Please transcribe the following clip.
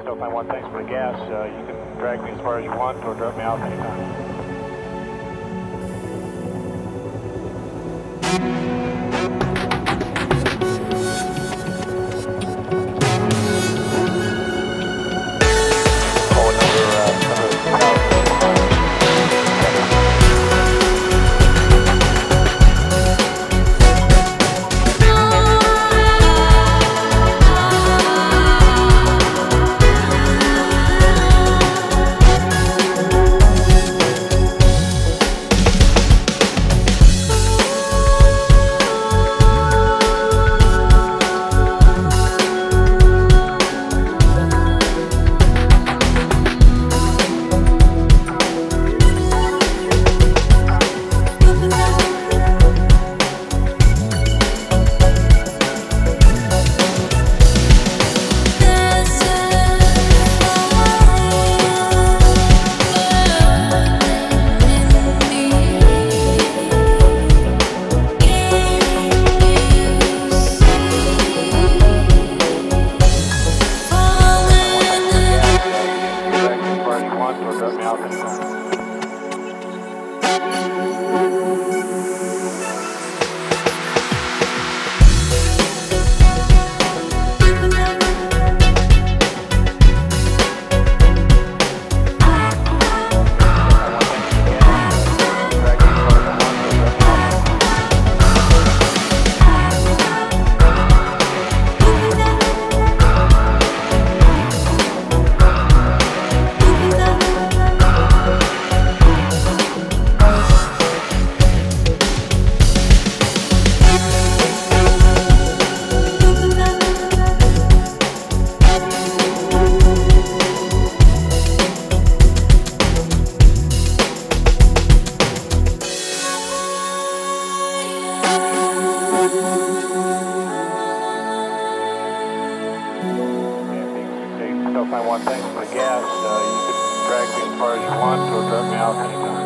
Still find one, thanks for the gas. Uh, you can drag me as far as you want or drop me off anytime. Far as one, thanks for the gas. Uh, you can drag me as far as you want or drop me off anytime.